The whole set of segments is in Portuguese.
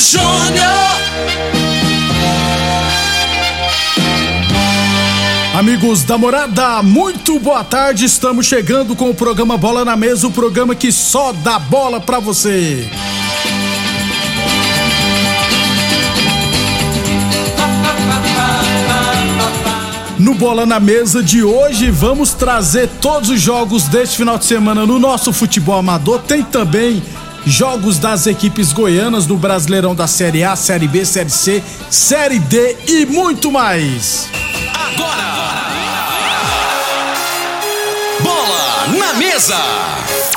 Júnior. Amigos da morada, muito boa tarde. Estamos chegando com o programa Bola na Mesa o programa que só dá bola pra você. No Bola na Mesa de hoje, vamos trazer todos os jogos deste final de semana no nosso futebol amador. Tem também jogos das equipes goianas do Brasileirão da Série A, Série B, Série C, Série D e muito mais. Bola na mesa.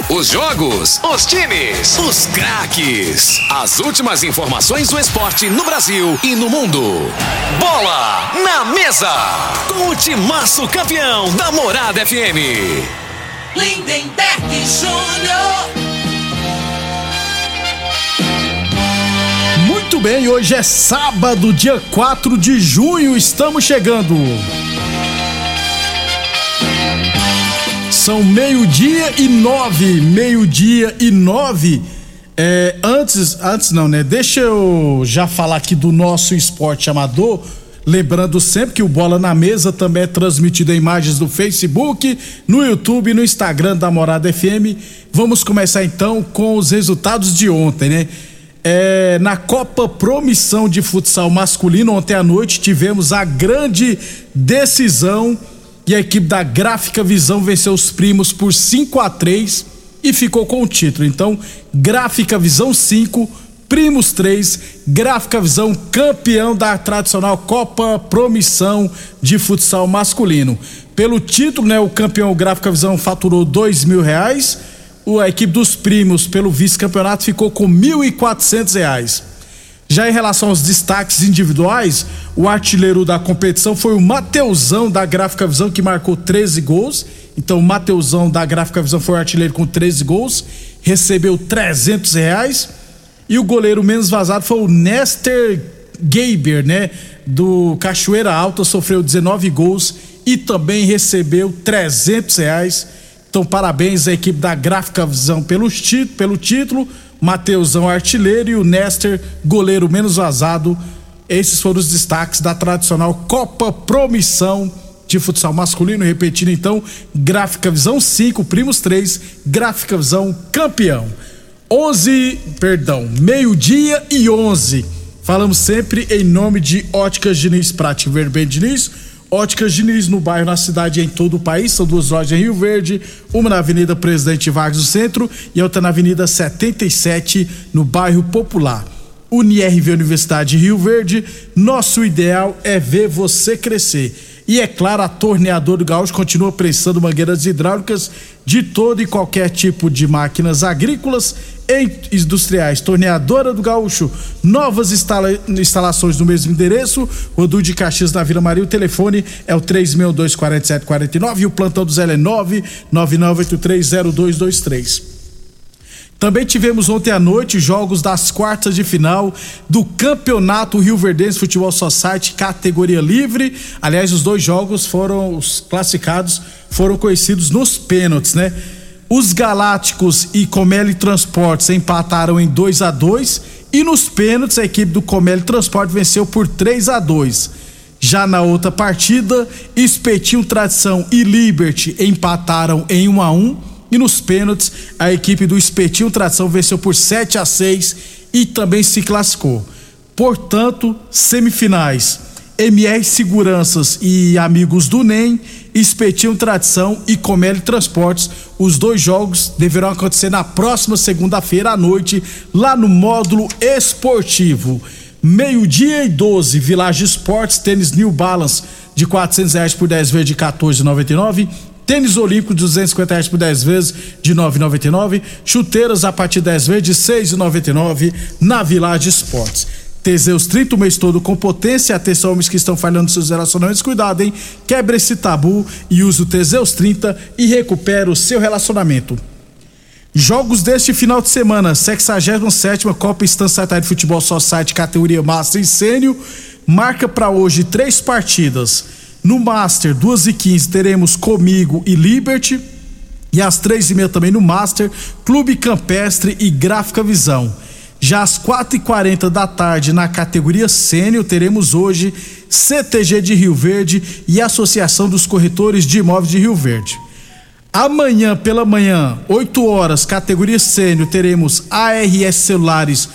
Os jogos, os times, os craques. As últimas informações do esporte no Brasil e no mundo. Bola na mesa. Com o timaço campeão da Morada FM. Lindenberg Júnior. Bem, hoje é sábado, dia 4 de junho, estamos chegando. São meio-dia e nove, meio-dia e nove. É, antes, antes não, né? Deixa eu já falar aqui do nosso esporte amador. Lembrando sempre que o Bola na Mesa também é transmitido em imagens do Facebook, no YouTube e no Instagram da Morada FM. Vamos começar então com os resultados de ontem, né? É, na Copa Promissão de Futsal Masculino, ontem à noite, tivemos a grande decisão e a equipe da Gráfica Visão venceu os primos por 5 a 3 e ficou com o título. Então, Gráfica Visão 5, Primos 3, Gráfica Visão campeão da tradicional Copa Promissão de Futsal Masculino. Pelo título, né, o campeão Gráfica Visão faturou dois mil reais. A equipe dos primos, pelo vice-campeonato, ficou com quatrocentos reais. Já em relação aos destaques individuais, o artilheiro da competição foi o Mateusão da Gráfica Visão, que marcou 13 gols. Então, o Mateusão da Gráfica Visão foi o artilheiro com 13 gols, recebeu 300 reais. E o goleiro menos vazado foi o Nester Gaber, né? Do Cachoeira Alta, sofreu 19 gols e também recebeu 300 reais. Então, parabéns à equipe da Gráfica Visão pelo, ti- pelo título. Mateusão artilheiro e o Nester, goleiro menos vazado. Esses foram os destaques da tradicional Copa Promissão de futsal masculino. Repetindo então, Gráfica Visão 5, Primos 3, Gráfica Visão campeão. 11, perdão, meio-dia e 11. Falamos sempre em nome de Óticas Diniz Prate Verben Diniz. Óticas Diniz no bairro, na cidade e em todo o país. São duas lojas em Rio Verde, uma na Avenida Presidente Vargas do Centro e outra na Avenida 77, no bairro Popular. UniRV Universidade de Rio Verde, nosso ideal é ver você crescer. E é claro, a Torneadora do Gaúcho continua prestando mangueiras hidráulicas de todo e qualquer tipo de máquinas agrícolas industriais. Torneadora do Gaúcho, novas instala- instalações no mesmo endereço, Rodu de Caxias na Vila Maria. O telefone é o 3624749 e o plantão do Zé é 999830223. Também tivemos ontem à noite jogos das quartas de final do Campeonato Rio Verdense Futebol Society categoria livre. Aliás, os dois jogos foram os classificados, foram conhecidos nos pênaltis, né? Os Galácticos e Comelli Transportes empataram em 2 a 2 e nos pênaltis a equipe do Comelli Transporte venceu por 3 a 2. Já na outra partida, Espetinho Tradição e Liberty empataram em 1 a 1 E nos pênaltis, a equipe do Espetinho Tradição venceu por 7 a 6 e também se classificou. Portanto, semifinais. MR Seguranças e amigos do NEM, Espetinho Tradição e Comélia Transportes. Os dois jogos deverão acontecer na próxima segunda-feira à noite, lá no módulo esportivo. Meio-dia e 12, Village Esportes, tênis New Balance de 400 reais por 10 vezes de 14,99. Tênis Olímpico de 250 reais por 10 vezes de 9,99. Chuteiras a partir de 10 vezes de 6,99 na Village Esportes. Teseus 30 o mês todo com potência. Atenção, homens que estão falhando seus relacionamentos. Cuidado, hein? Quebre esse tabu e use o Teseus 30 e recupera o seu relacionamento. Jogos deste final de semana: 67 Copa Estância de Futebol Society, categoria Master e Sênior. Marca para hoje três partidas. No Master, 2 e 15 teremos Comigo e Liberty. E às três e meia também no Master, Clube Campestre e Gráfica Visão. Já às 4h40 da tarde, na categoria sênior, teremos hoje CTG de Rio Verde e Associação dos Corretores de Imóveis de Rio Verde. Amanhã pela manhã, 8 horas, categoria sênior, teremos ARS Celulares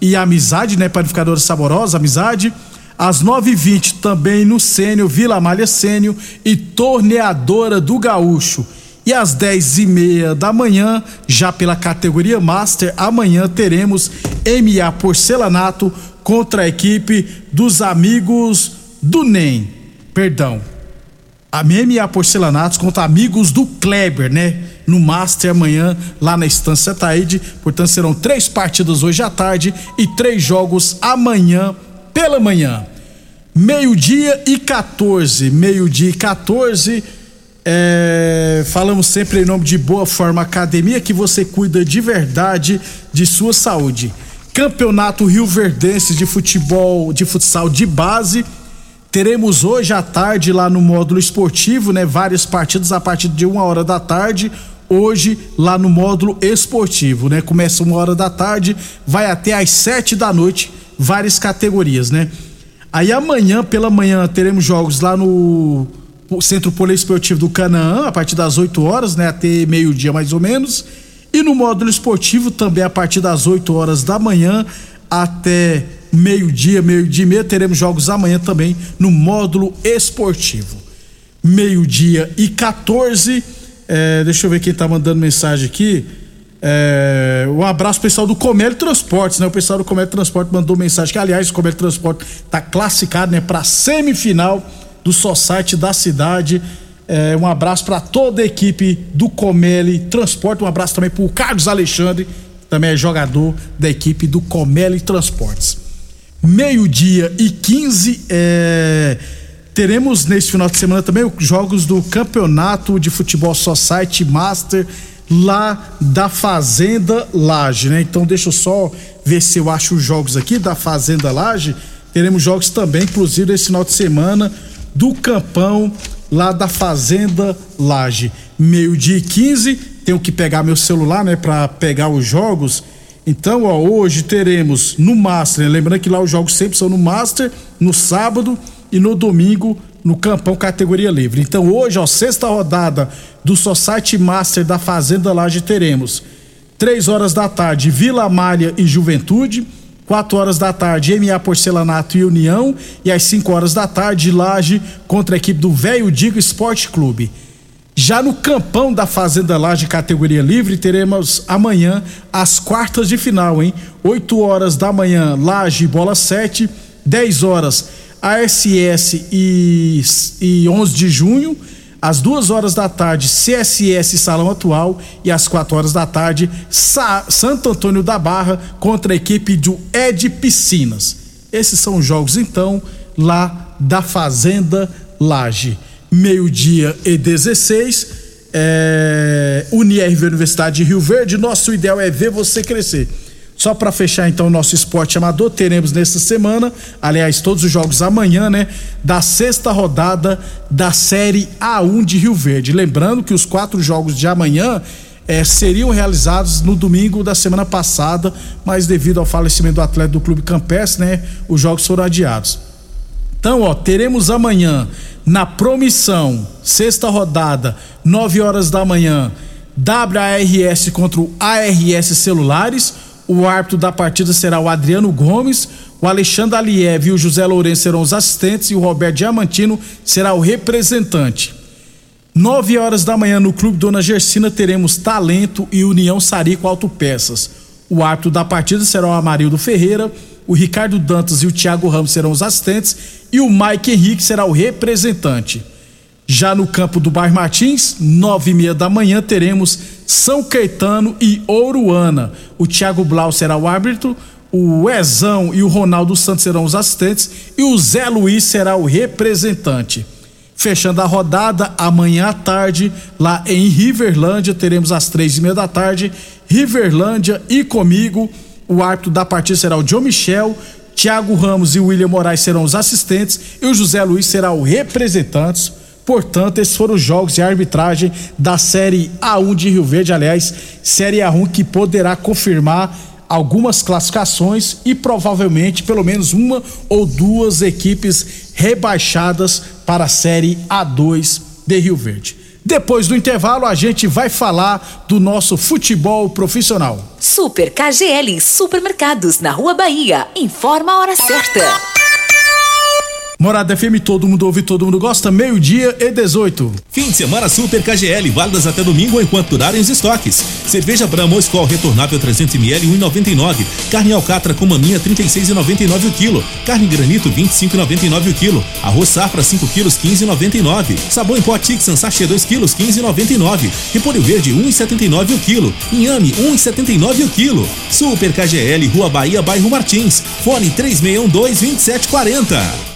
e Amizade, né? Panificadora Saborosa, Amizade. Às 9h20 também no Sênior, Vila Malha Sênior e Torneadora do Gaúcho. E às 10 e meia da manhã, já pela categoria Master, amanhã teremos MA Porcelanato contra a equipe dos amigos do NEM. Perdão. A MMA Porcelanatos contra amigos do Kleber, né? No Master amanhã, lá na Estância Taíde. Portanto, serão três partidas hoje à tarde e três jogos amanhã pela manhã. Meio-dia e 14. Meio-dia e 14. É, falamos sempre em nome de Boa Forma Academia, que você cuida de verdade de sua saúde. Campeonato Rio Verdense de futebol, de futsal de base. Teremos hoje à tarde lá no módulo esportivo, né? Várias partidas a partir de uma hora da tarde. Hoje lá no módulo esportivo, né? Começa uma hora da tarde, vai até às sete da noite, várias categorias, né? Aí amanhã pela manhã teremos jogos lá no Centro Poliesportivo do Canaã, a partir das 8 horas, né, até meio-dia mais ou menos. E no módulo esportivo também a partir das 8 horas da manhã até meio-dia, meio-dia e meia, teremos jogos amanhã também no módulo esportivo. Meio-dia e 14. É, deixa eu ver quem tá mandando mensagem aqui. É, um abraço pessoal do Comércio Transportes, né? O pessoal do Comércio Transporte mandou mensagem que, aliás, o Comércio Transporte tá classificado, né, para semifinal do Society da cidade. É, um abraço para toda a equipe do Comeli Transporte. Um abraço também para o Carlos Alexandre, que também é jogador da equipe do Comeli Transportes. Meio-dia e 15. É, teremos neste final de semana também os jogos do Campeonato de Futebol Society Master lá da Fazenda Laje, né? Então deixa eu só ver se eu acho os jogos aqui da Fazenda Laje. Teremos jogos também, inclusive esse final de semana do Campão, lá da Fazenda Laje. Meio-dia e 15, tenho que pegar meu celular, né, para pegar os jogos. Então, ó, hoje teremos no Master, né? lembrando que lá os jogos sempre são no Master, no sábado e no domingo no Campão categoria livre. Então, hoje, ó, sexta rodada do Society Master da Fazenda Laje teremos três horas da tarde Vila Malha e Juventude, 4 horas da tarde, MA Porcelanato e União. E às 5 horas da tarde, Laje contra a equipe do Velho Digo Esporte Clube. Já no campão da Fazenda Laje, categoria livre, teremos amanhã as quartas de final, hein? 8 horas da manhã, Laje Bola 7, 10 horas, ASS e, e 11 de junho às duas horas da tarde, CSS Salão Atual e às quatro horas da tarde, Sa Santo Antônio da Barra contra a equipe do Ed Piscinas. Esses são os jogos, então, lá da Fazenda Laje. Meio-dia e 16, é, Unirv Universidade de Rio Verde. Nosso ideal é ver você crescer. Só para fechar então o nosso esporte amador, teremos nessa semana, aliás, todos os jogos amanhã, né? Da sexta rodada da Série A1 de Rio Verde. Lembrando que os quatro jogos de amanhã eh, seriam realizados no domingo da semana passada, mas devido ao falecimento do atleta do Clube Campestre, né? Os jogos foram adiados. Então, ó, teremos amanhã na promissão, sexta rodada, 9 horas da manhã WARS contra o ARS Celulares. O árbitro da partida será o Adriano Gomes. O Alexandre Aliev e o José Lourenço serão os assistentes e o Roberto Diamantino será o representante. 9 horas da manhã no Clube Dona Gersina teremos Talento e União Sarico Autopeças. O árbitro da partida será o Amarildo Ferreira, o Ricardo Dantas e o Thiago Ramos serão os assistentes e o Mike Henrique será o representante. Já no campo do Bairro Martins, nove e meia da manhã, teremos São Caetano e Ouruana. O Thiago Blau será o árbitro, o Ezão e o Ronaldo Santos serão os assistentes e o Zé Luiz será o representante. Fechando a rodada, amanhã à tarde, lá em Riverlândia, teremos às três e meia da tarde, Riverlândia e comigo. O árbitro da partida será o John Michel, Thiago Ramos e William Moraes serão os assistentes e o José Luiz será o representante. Portanto, esses foram os jogos de arbitragem da Série A1 de Rio Verde, aliás, Série A1 que poderá confirmar algumas classificações e provavelmente pelo menos uma ou duas equipes rebaixadas para a Série A2 de Rio Verde. Depois do intervalo, a gente vai falar do nosso futebol profissional. Super KGL Supermercados na Rua Bahia. Informa a hora certa. Morada FM, todo mundo ouve, todo mundo gosta, meio-dia e 18. Fim de semana Super KGL, válidas até domingo enquanto durarem os estoques. Cerveja Brahma Skol retornável 300ml 1,99. Carne alcatra com maminha 36,99 o quilo. Carne granito 25,99 o quilo. Arroz safra 5 quilos 15,99. Sabão em pó Tixan sachê 2 quilos 15,99. Repolho verde 1,79 o quilo. Inhame 1,79 o quilo. Super KGL, Rua Bahia, Bairro Martins. Fone 3612 2740.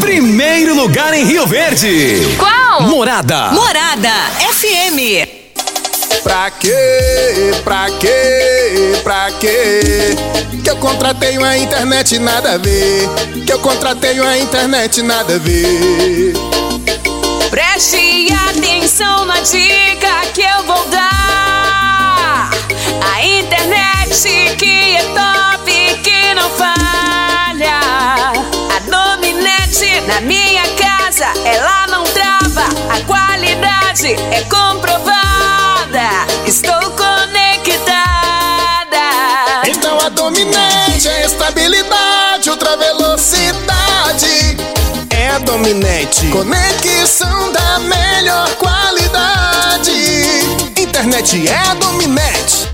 Primeiro lugar em Rio Verde. Qual? Morada. Morada FM. Pra quê? Pra quê? Pra quê? Que eu contratei uma internet nada a ver. Que eu contratei uma internet nada a ver. Preste atenção na dica que eu vou dar. A internet que é top, que não falha. A Dominete loja, ela não trava, a qualidade é comprovada. Estou conectada. Então a Dominete é estabilidade, ultra velocidade. É a Dominete. Conexão da melhor qualidade. Internet é a Dominete.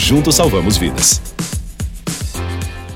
Juntos salvamos vidas.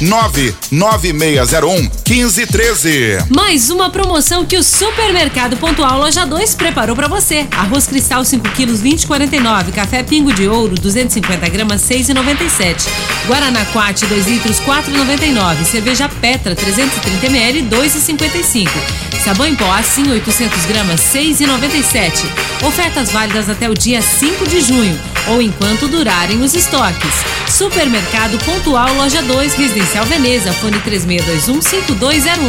99601 1513. Mais uma promoção que o Supermercado Pontual Loja 2 preparou para você. Arroz cristal 5 quilos 20,49. Café Pingo de Ouro 250 gramas 6,97. Guaraná Quat 2 litros 4,99. Cerveja Petra 330 ml 2,55. Sabão em pó assim 800 gramas 6,97. Ofertas válidas até o dia 5 de junho ou enquanto durarem os estoques. Supermercado Pontual Loja 2 Residencial Veneza, fone 3621 5201.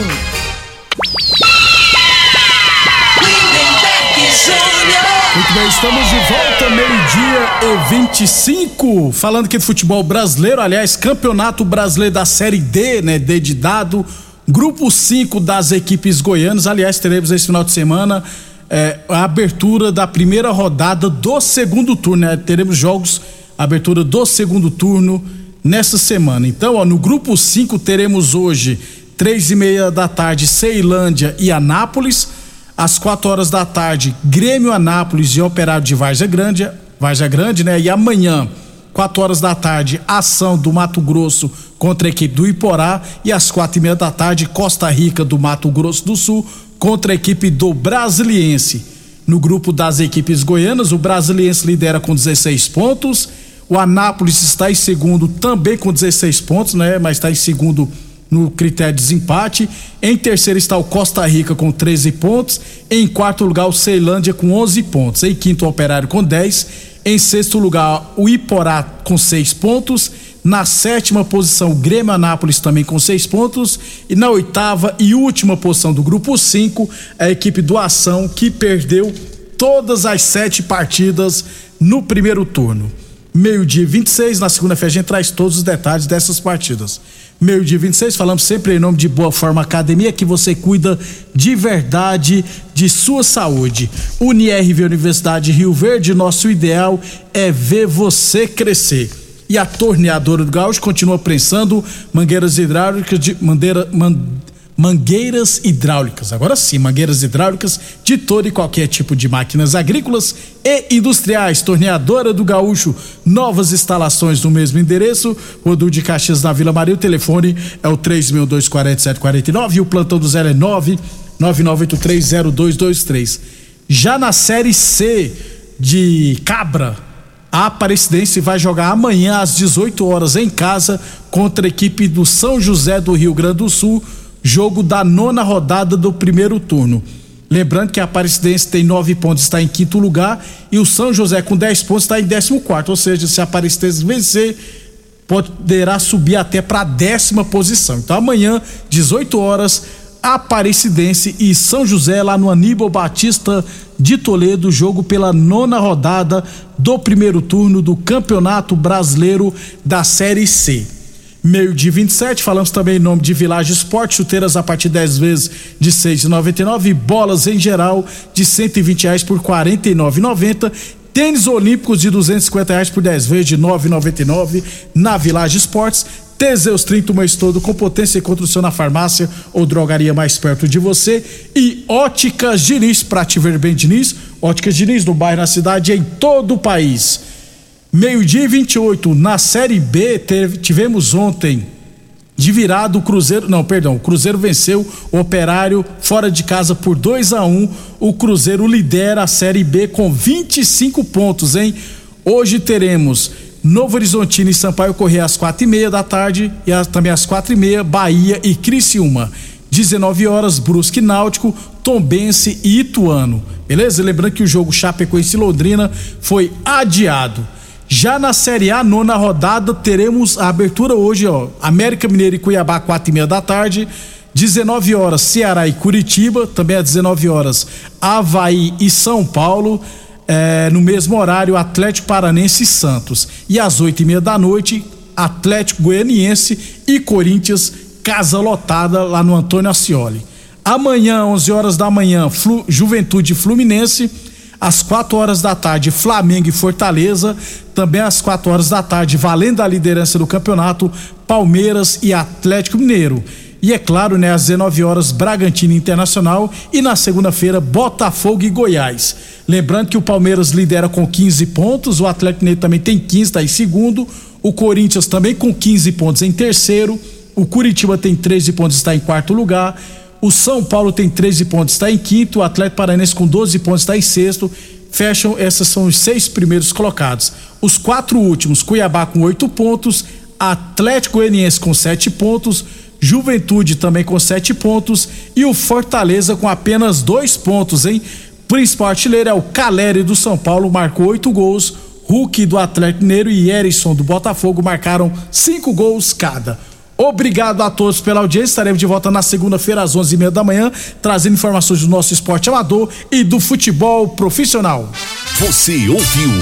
Muito bem, estamos de volta, meio-dia e 25. Falando aqui de futebol brasileiro, aliás, campeonato brasileiro da Série D, né? D de dado. Grupo 5 das equipes goianas. Aliás, teremos esse final de semana é, a abertura da primeira rodada do segundo turno. Né? Teremos jogos, abertura do segundo turno nessa semana. Então, ó, no grupo 5 teremos hoje, três e meia da tarde, Ceilândia e Anápolis. Às quatro horas da tarde, Grêmio Anápolis e Operário de Varza Grande, Varza Grande, né? E amanhã, quatro horas da tarde, ação do Mato Grosso contra a equipe do Iporá. E às quatro e meia da tarde, Costa Rica do Mato Grosso do Sul contra a equipe do Brasiliense. No grupo das equipes goianas, o Brasiliense lidera com 16 pontos. O Anápolis está em segundo também com 16 pontos, né? Mas está em segundo no critério de desempate. Em terceiro está o Costa Rica com 13 pontos. Em quarto lugar, o Ceilândia com 11 pontos. Em quinto, o Operário com 10. Em sexto lugar, o Iporá com 6 pontos. Na sétima posição, o Grêmio Anápolis também com 6 pontos. E na oitava e última posição do grupo 5, a equipe do Ação, que perdeu todas as sete partidas no primeiro turno. Meio-dia 26, na segunda-feira, a gente traz todos os detalhes dessas partidas meio-dia 26. Falamos sempre em nome de Boa Forma Academia, que você cuida de verdade de sua saúde. UniRV Universidade Rio Verde, nosso ideal é ver você crescer. E a torneadora do Gaúcho continua prensando mangueiras hidráulicas de mangueira, man, mangueiras hidráulicas. Agora sim, mangueiras hidráulicas de todo e qualquer tipo de máquinas agrícolas e industriais. Torneadora do Gaúcho, novas instalações no mesmo endereço. Rodul de Caxias na Vila Maria. O telefone é o 3.24749 e o plantão do zero é 9 99830223. Já na Série C de Cabra, a Aparecidense vai jogar amanhã às 18 horas em casa contra a equipe do São José do Rio Grande do Sul, jogo da nona rodada do primeiro turno. Lembrando que a Aparecidense tem nove pontos, está em quinto lugar, e o São José com 10 pontos está em décimo quarto. Ou seja, se a Aparecidense vencer, poderá subir até para a décima posição. Então amanhã, 18 horas, Aparecidense e São José lá no Aníbal Batista de Toledo, jogo pela nona rodada do primeiro turno do Campeonato Brasileiro da Série C. Meio de 27, falamos também em nome de Village Esporte, chuteiras a partir de 10 vezes de 6,99 e bolas em geral de 120 reais por 49,90. Tênis olímpicos de 250 reais por 10 vezes de 9,99 na Village Esportes. Teseus 30 o mês todo com potência e construção na farmácia ou drogaria mais perto de você. E Óticas Diniz, pra te ver bem Diniz. Óticas Diniz no bairro, na cidade e em todo o país. Meio-dia e 28, na Série B, teve, tivemos ontem de virado o Cruzeiro, não, perdão, o Cruzeiro venceu o Operário fora de casa por 2 a 1 um, O Cruzeiro lidera a Série B com 25 pontos, hein? Hoje teremos Novo Horizontino e Sampaio correr às quatro e meia da tarde e também às quatro e meia Bahia e Criciúma. 19 horas Brusque Náutico, Tombense e Ituano. Beleza? Lembrando que o jogo Chapecoense Londrina foi adiado. Já na Série A, nona rodada, teremos a abertura hoje, ó. América Mineiro e Cuiabá, quatro e meia da tarde. 19 horas, Ceará e Curitiba. Também às 19 horas, Havaí e São Paulo. É, no mesmo horário, Atlético Paranense e Santos. E às oito e meia da noite, Atlético Goianiense e Corinthians, casa lotada lá no Antônio Ascioli. Amanhã, 11 horas da manhã, Flu, Juventude Fluminense às 4 horas da tarde, Flamengo e Fortaleza. Também às 4 horas da tarde, valendo a liderança do campeonato, Palmeiras e Atlético Mineiro. E é claro, né, às 19 horas, Bragantino Internacional e na segunda-feira, Botafogo e Goiás. Lembrando que o Palmeiras lidera com 15 pontos, o Atlético Mineiro também tem 15, está em segundo, o Corinthians também com 15 pontos em terceiro, o Curitiba tem 13 pontos, está em quarto lugar. O São Paulo tem 13 pontos, está em quinto. O Atlético Paranaense com 12 pontos está em sexto. Fecham, esses são os seis primeiros colocados. Os quatro últimos, Cuiabá com oito pontos, Atlético Goianiense com sete pontos, Juventude também com sete pontos e o Fortaleza com apenas dois pontos, hein? Principal artilheiro é o Caleri do São Paulo, marcou oito gols. Hulk do Atlético Mineiro e Erisson do Botafogo marcaram cinco gols cada. Obrigado a todos pela audiência. Estaremos de volta na segunda-feira às onze e meia da manhã, trazendo informações do nosso esporte amador e do futebol profissional. Você ouviu